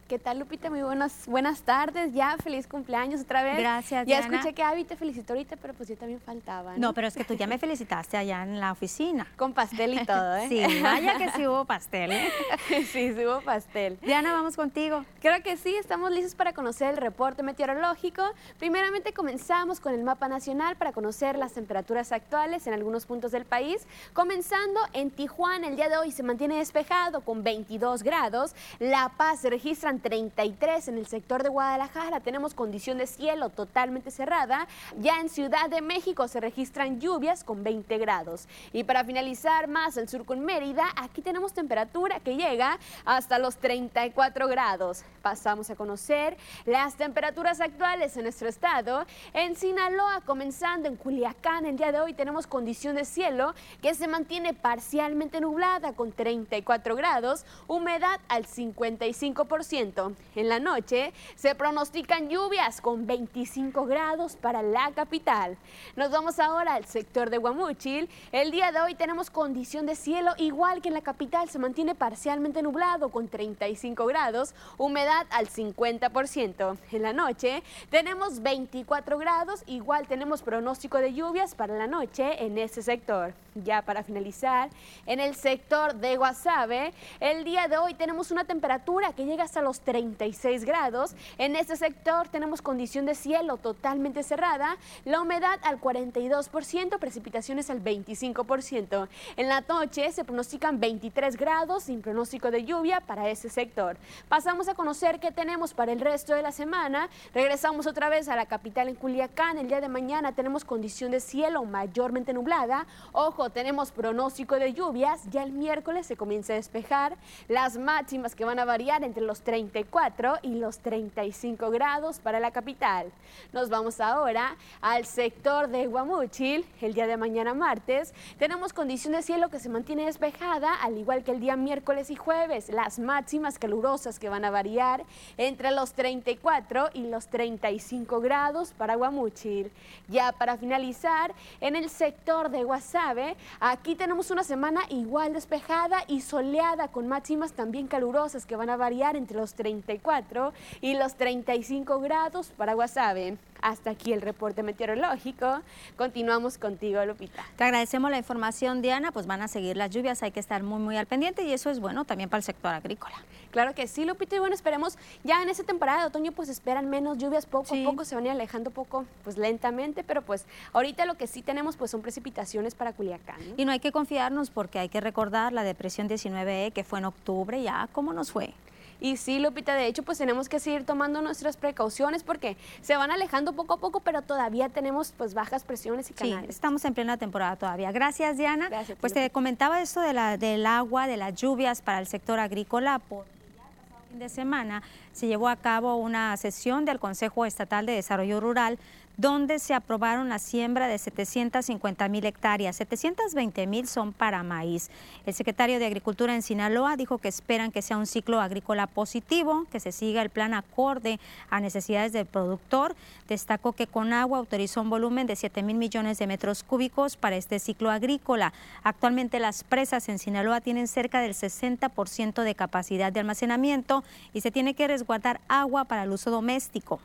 ¿Qué tal, Lupita? Muy buenas, buenas tardes. Ya, feliz cumpleaños otra vez. Gracias, Ya escuché que Avi te felicitó ahorita, pero pues yo también faltaba. ¿no? pero es que tú ya me felicitaste allá en la oficina. Con pastel y todo, ¿eh? Sí, vaya que sí hubo pastel, ¿eh? sí, sí hubo pastel. Diana, vamos contigo. Creo que sí, estamos listos para conocer el reporte meteorológico. Primeramente comenzamos con el mapa nacional para conocer las temperaturas actuales en algunos puntos del país. Comenzando en Tijuana, el día de hoy se mantiene despejado con 22 grados. La Paz se registran 33 en el sector de Guadalajara. Tenemos condición de cielo totalmente cerrada. Ya en Ciudad de México se registran lluvias con 20 grados. Y para finalizar más al sur con Mérida, aquí tenemos temperatura que llega hasta los 34 grados. Pasamos a conocer las temperaturas actuales en nuestro estado. En Sinaloa, comenzando en Culiacán, el día de hoy tenemos condición de cielo que se mantiene parcialmente nublada con 34 grados, humedad al 55%. En la noche se pronostican lluvias con 25 grados para la capital. Nos vamos ahora al sector de Guamúchil. El día de hoy tenemos condición de cielo igual que en la capital, se mantiene parcialmente nublado con 35 grados, humedad al 50%. En la noche tenemos 24 grados, igual tenemos pronóstico de lluvias para la noche en ese sector. Ya para finalizar, en el sector de Guasave, el día de hoy tenemos una temperatura que llega hasta los 36 grados. En este sector tenemos condición de cielo totalmente cerrada, la humedad al 42%, precipitaciones al 25%. En la noche se pronostican 23 grados sin pronóstico de lluvia para ese sector. Pasamos a conocer qué tenemos para el resto de la semana. Regresamos otra vez a la capital en Culiacán. El día de mañana tenemos condición de cielo mayormente nublada. Ojo, tenemos pronóstico de lluvias. Ya el miércoles se comienza a despejar. Las máximas que van a variar entre los 34 y los 35 grados para la capital. Nos vamos ahora al sector de Guamúchil. El día de mañana martes tenemos condición de cielo que se mantiene despejada, al igual que el día miércoles y jueves. Las máximas calurosas que van a variar entre los 34 y los 35 grados para Guamúchil. Ya para finalizar, en el sector de Guasave, aquí tenemos una semana igual despejada y soleada con máximas también calurosas que van a variar entre los 34 y los 35 grados para Guasave. Hasta aquí el reporte meteorológico. Continuamos contigo, Lupita. Te agradecemos la información, Diana. Pues van a seguir las lluvias, hay que estar muy, muy al pendiente y eso es bueno también para el sector agrícola. Claro que sí, Lupita. Y bueno, esperemos ya en esta temporada de otoño, pues esperan menos lluvias poco a poco, se van a ir alejando poco, pues lentamente, pero pues ahorita lo que sí tenemos, pues son precipitaciones para Culiacán. Y no hay que confiarnos porque hay que recordar la depresión 19E que fue en octubre, ya, ¿cómo nos fue? Y sí, Lupita, de hecho, pues tenemos que seguir tomando nuestras precauciones porque se van alejando poco a poco, pero todavía tenemos pues bajas presiones y canales. Sí, estamos en plena temporada todavía. Gracias, Diana. Gracias, pues te comentaba esto de la, del agua, de las lluvias para el sector agrícola. Porque ya el pasado fin de semana se llevó a cabo una sesión del Consejo Estatal de Desarrollo Rural donde se aprobaron la siembra de 750 mil hectáreas. 720 mil son para maíz. El secretario de Agricultura en Sinaloa dijo que esperan que sea un ciclo agrícola positivo, que se siga el plan acorde a necesidades del productor. Destacó que Conagua autorizó un volumen de 7 mil millones de metros cúbicos para este ciclo agrícola. Actualmente las presas en Sinaloa tienen cerca del 60% de capacidad de almacenamiento y se tiene que resguardar agua para el uso doméstico.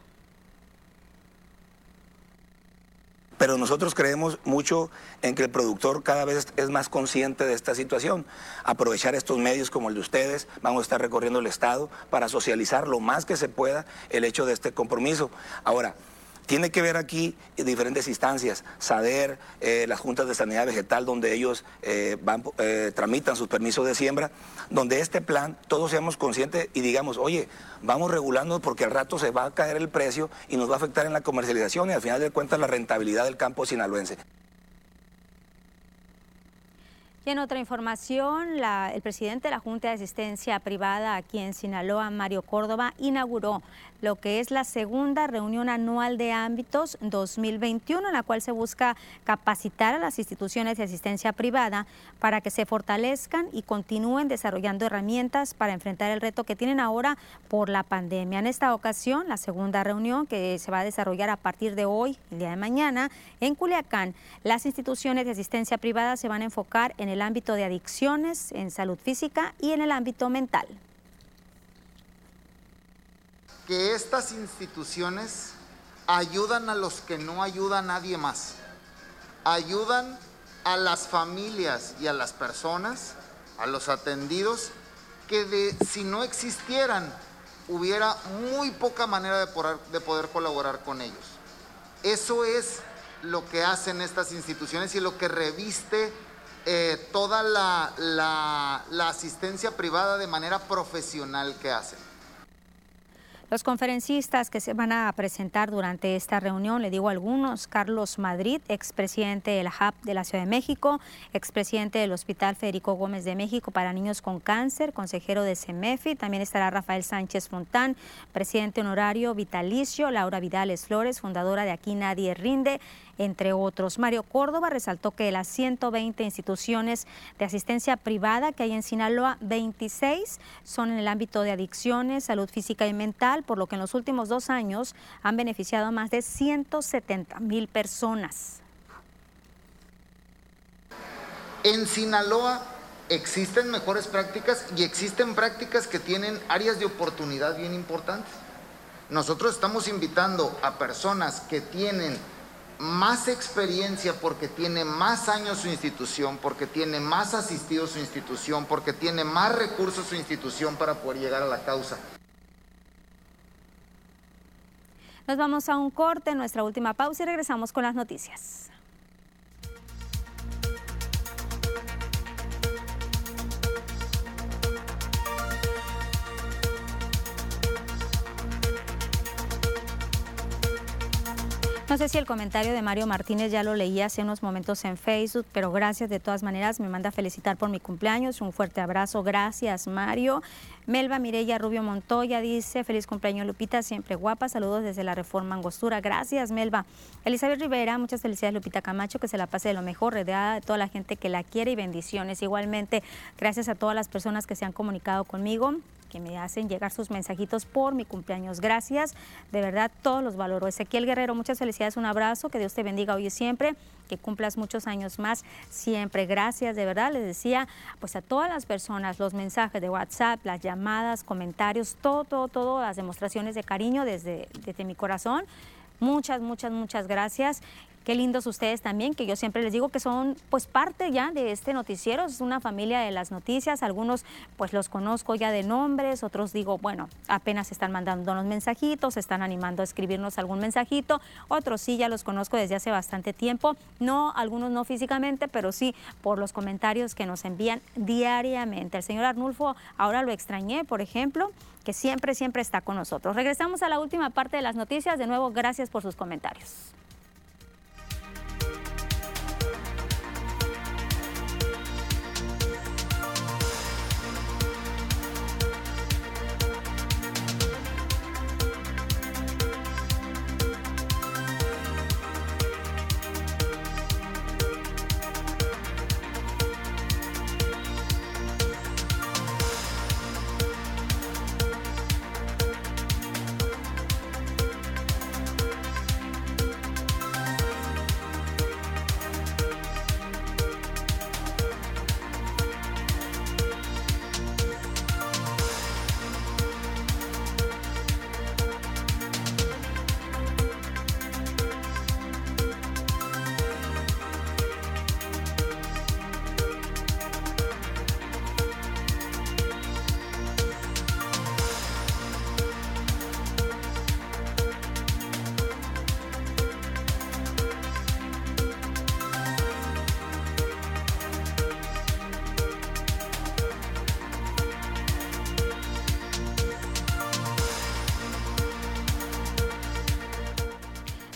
Pero nosotros creemos mucho en que el productor cada vez es más consciente de esta situación. Aprovechar estos medios como el de ustedes, vamos a estar recorriendo el Estado para socializar lo más que se pueda el hecho de este compromiso. Ahora, tiene que ver aquí diferentes instancias, SADER, eh, las juntas de sanidad vegetal, donde ellos eh, van, eh, tramitan sus permisos de siembra, donde este plan todos seamos conscientes y digamos, oye, vamos regulando porque al rato se va a caer el precio y nos va a afectar en la comercialización y al final de cuentas la rentabilidad del campo sinaloense. Y en otra información, el presidente de la Junta de Asistencia Privada aquí en Sinaloa, Mario Córdoba, inauguró lo que es la segunda reunión anual de ámbitos 2021, en la cual se busca capacitar a las instituciones de asistencia privada para que se fortalezcan y continúen desarrollando herramientas para enfrentar el reto que tienen ahora por la pandemia. En esta ocasión, la segunda reunión que se va a desarrollar a partir de hoy, el día de mañana, en Culiacán, las instituciones de asistencia privada se van a enfocar en el ámbito de adicciones, en salud física y en el ámbito mental. que estas instituciones ayudan a los que no ayuda a nadie más. Ayudan a las familias y a las personas, a los atendidos, que de, si no existieran, hubiera muy poca manera de poder, de poder colaborar con ellos. Eso es lo que hacen estas instituciones y lo que reviste eh, toda la, la asistencia privada de manera profesional que hacen. Los conferencistas que se van a presentar durante esta reunión, le digo algunos, Carlos Madrid, expresidente del HAP de la Ciudad de México, expresidente del Hospital Federico Gómez de México para Niños con Cáncer, consejero de CEMEFI, también estará Rafael Sánchez Fontán, presidente honorario vitalicio, Laura Vidales Flores, fundadora de Aquí Nadie Rinde, entre otros. Mario Córdoba resaltó que de las 120 instituciones de asistencia privada que hay en Sinaloa, 26 son en el ámbito de adicciones, salud física y mental, por lo que en los últimos dos años han beneficiado a más de 170 mil personas. En Sinaloa existen mejores prácticas y existen prácticas que tienen áreas de oportunidad bien importantes. Nosotros estamos invitando a personas que tienen más experiencia porque tiene más años su institución, porque tiene más asistidos su institución, porque tiene más recursos su institución para poder llegar a la causa. Nos vamos a un corte, nuestra última pausa y regresamos con las noticias. No sé si el comentario de Mario Martínez ya lo leí hace unos momentos en Facebook, pero gracias de todas maneras. Me manda a felicitar por mi cumpleaños. Un fuerte abrazo. Gracias, Mario. Melba Mireya Rubio Montoya dice, feliz cumpleaños Lupita, siempre guapa. Saludos desde la Reforma Angostura. Gracias, Melba. Elizabeth Rivera, muchas felicidades Lupita Camacho, que se la pase de lo mejor, rodeada de toda la gente que la quiere y bendiciones. Igualmente, gracias a todas las personas que se han comunicado conmigo que me hacen llegar sus mensajitos por mi cumpleaños. Gracias, de verdad todos los valoro. Ezequiel Guerrero, muchas felicidades, un abrazo, que Dios te bendiga hoy y siempre, que cumplas muchos años más siempre. Gracias, de verdad, les decía, pues a todas las personas, los mensajes de WhatsApp, las llamadas, comentarios, todo, todo, todo, las demostraciones de cariño desde, desde mi corazón. Muchas, muchas, muchas gracias Qué lindos ustedes también, que yo siempre les digo que son pues parte ya de este noticiero, es una familia de las noticias, algunos pues los conozco ya de nombres, otros digo, bueno, apenas están mandando los mensajitos, están animando a escribirnos algún mensajito, otros sí ya los conozco desde hace bastante tiempo, no, algunos no físicamente, pero sí por los comentarios que nos envían diariamente. El señor Arnulfo ahora lo extrañé, por ejemplo, que siempre, siempre está con nosotros. Regresamos a la última parte de las noticias, de nuevo, gracias por sus comentarios.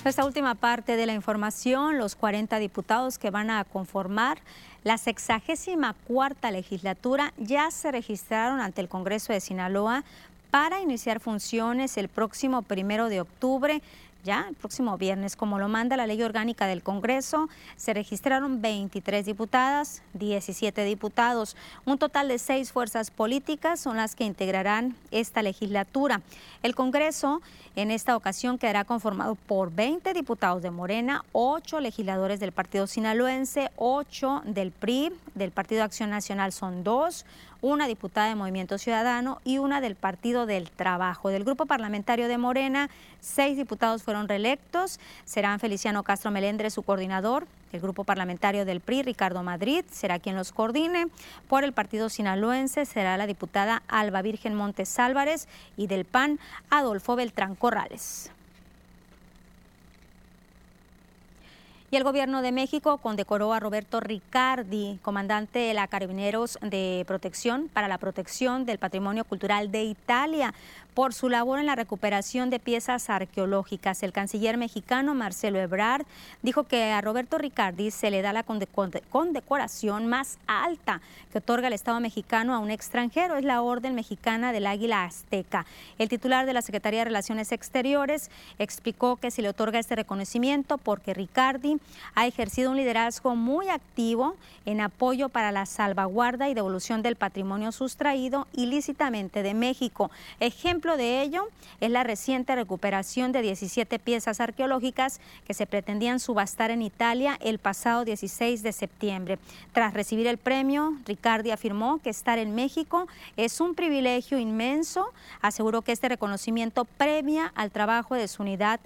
Esta última parte de la información, los 40 diputados que van a conformar la sexagésima cuarta legislatura ya se registraron ante el Congreso de Sinaloa para iniciar funciones el próximo primero de octubre ya el próximo viernes, como lo manda la ley orgánica del Congreso, se registraron 23 diputadas, 17 diputados. Un total de seis fuerzas políticas son las que integrarán esta legislatura. El Congreso en esta ocasión quedará conformado por 20 diputados de Morena, 8 legisladores del Partido Sinaloense, 8 del PRI, del Partido Acción Nacional son 2, una diputada de Movimiento Ciudadano y una del Partido del Trabajo. Del grupo parlamentario de Morena, seis diputados fueron reelectos. Serán Feliciano Castro Melendre su coordinador. El grupo parlamentario del PRI, Ricardo Madrid, será quien los coordine. Por el Partido Sinaloense será la diputada Alba Virgen Montes Álvarez y del PAN, Adolfo Beltrán Corrales. Y el gobierno de México condecoró a Roberto Ricardi, comandante de la Carabineros de Protección para la Protección del Patrimonio Cultural de Italia, por su labor en la recuperación de piezas arqueológicas. El canciller mexicano Marcelo Ebrard dijo que a Roberto Ricardi se le da la condecoración más alta que otorga el Estado mexicano a un extranjero. Es la Orden Mexicana del Águila Azteca. El titular de la Secretaría de Relaciones Exteriores explicó que se le otorga este reconocimiento porque Ricardi ha ejercido un liderazgo muy activo en apoyo para la salvaguarda y devolución del patrimonio sustraído ilícitamente de México. Ejemplo de ello es la reciente recuperación de 17 piezas arqueológicas que se pretendían subastar en Italia el pasado 16 de septiembre. Tras recibir el premio, Ricardi afirmó que estar en México es un privilegio inmenso. Aseguró que este reconocimiento premia al trabajo de su unidad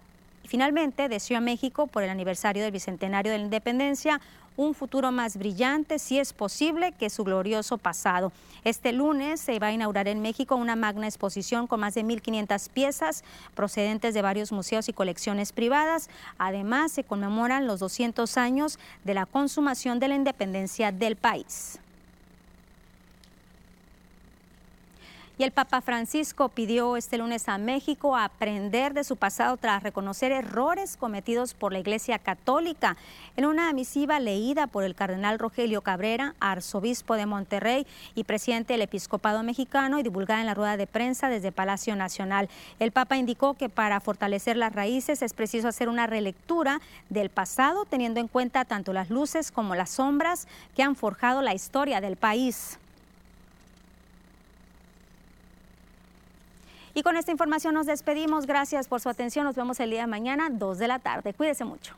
Finalmente, deseó a México, por el aniversario del Bicentenario de la Independencia, un futuro más brillante, si es posible, que su glorioso pasado. Este lunes se va a inaugurar en México una magna exposición con más de 1.500 piezas procedentes de varios museos y colecciones privadas. Además, se conmemoran los 200 años de la consumación de la independencia del país. Y el Papa Francisco pidió este lunes a México aprender de su pasado tras reconocer errores cometidos por la Iglesia Católica. En una misiva leída por el cardenal Rogelio Cabrera, arzobispo de Monterrey y presidente del Episcopado Mexicano y divulgada en la rueda de prensa desde Palacio Nacional, el Papa indicó que para fortalecer las raíces es preciso hacer una relectura del pasado teniendo en cuenta tanto las luces como las sombras que han forjado la historia del país. Y con esta información nos despedimos. Gracias por su atención. Nos vemos el día de mañana, 2 de la tarde. Cuídese mucho.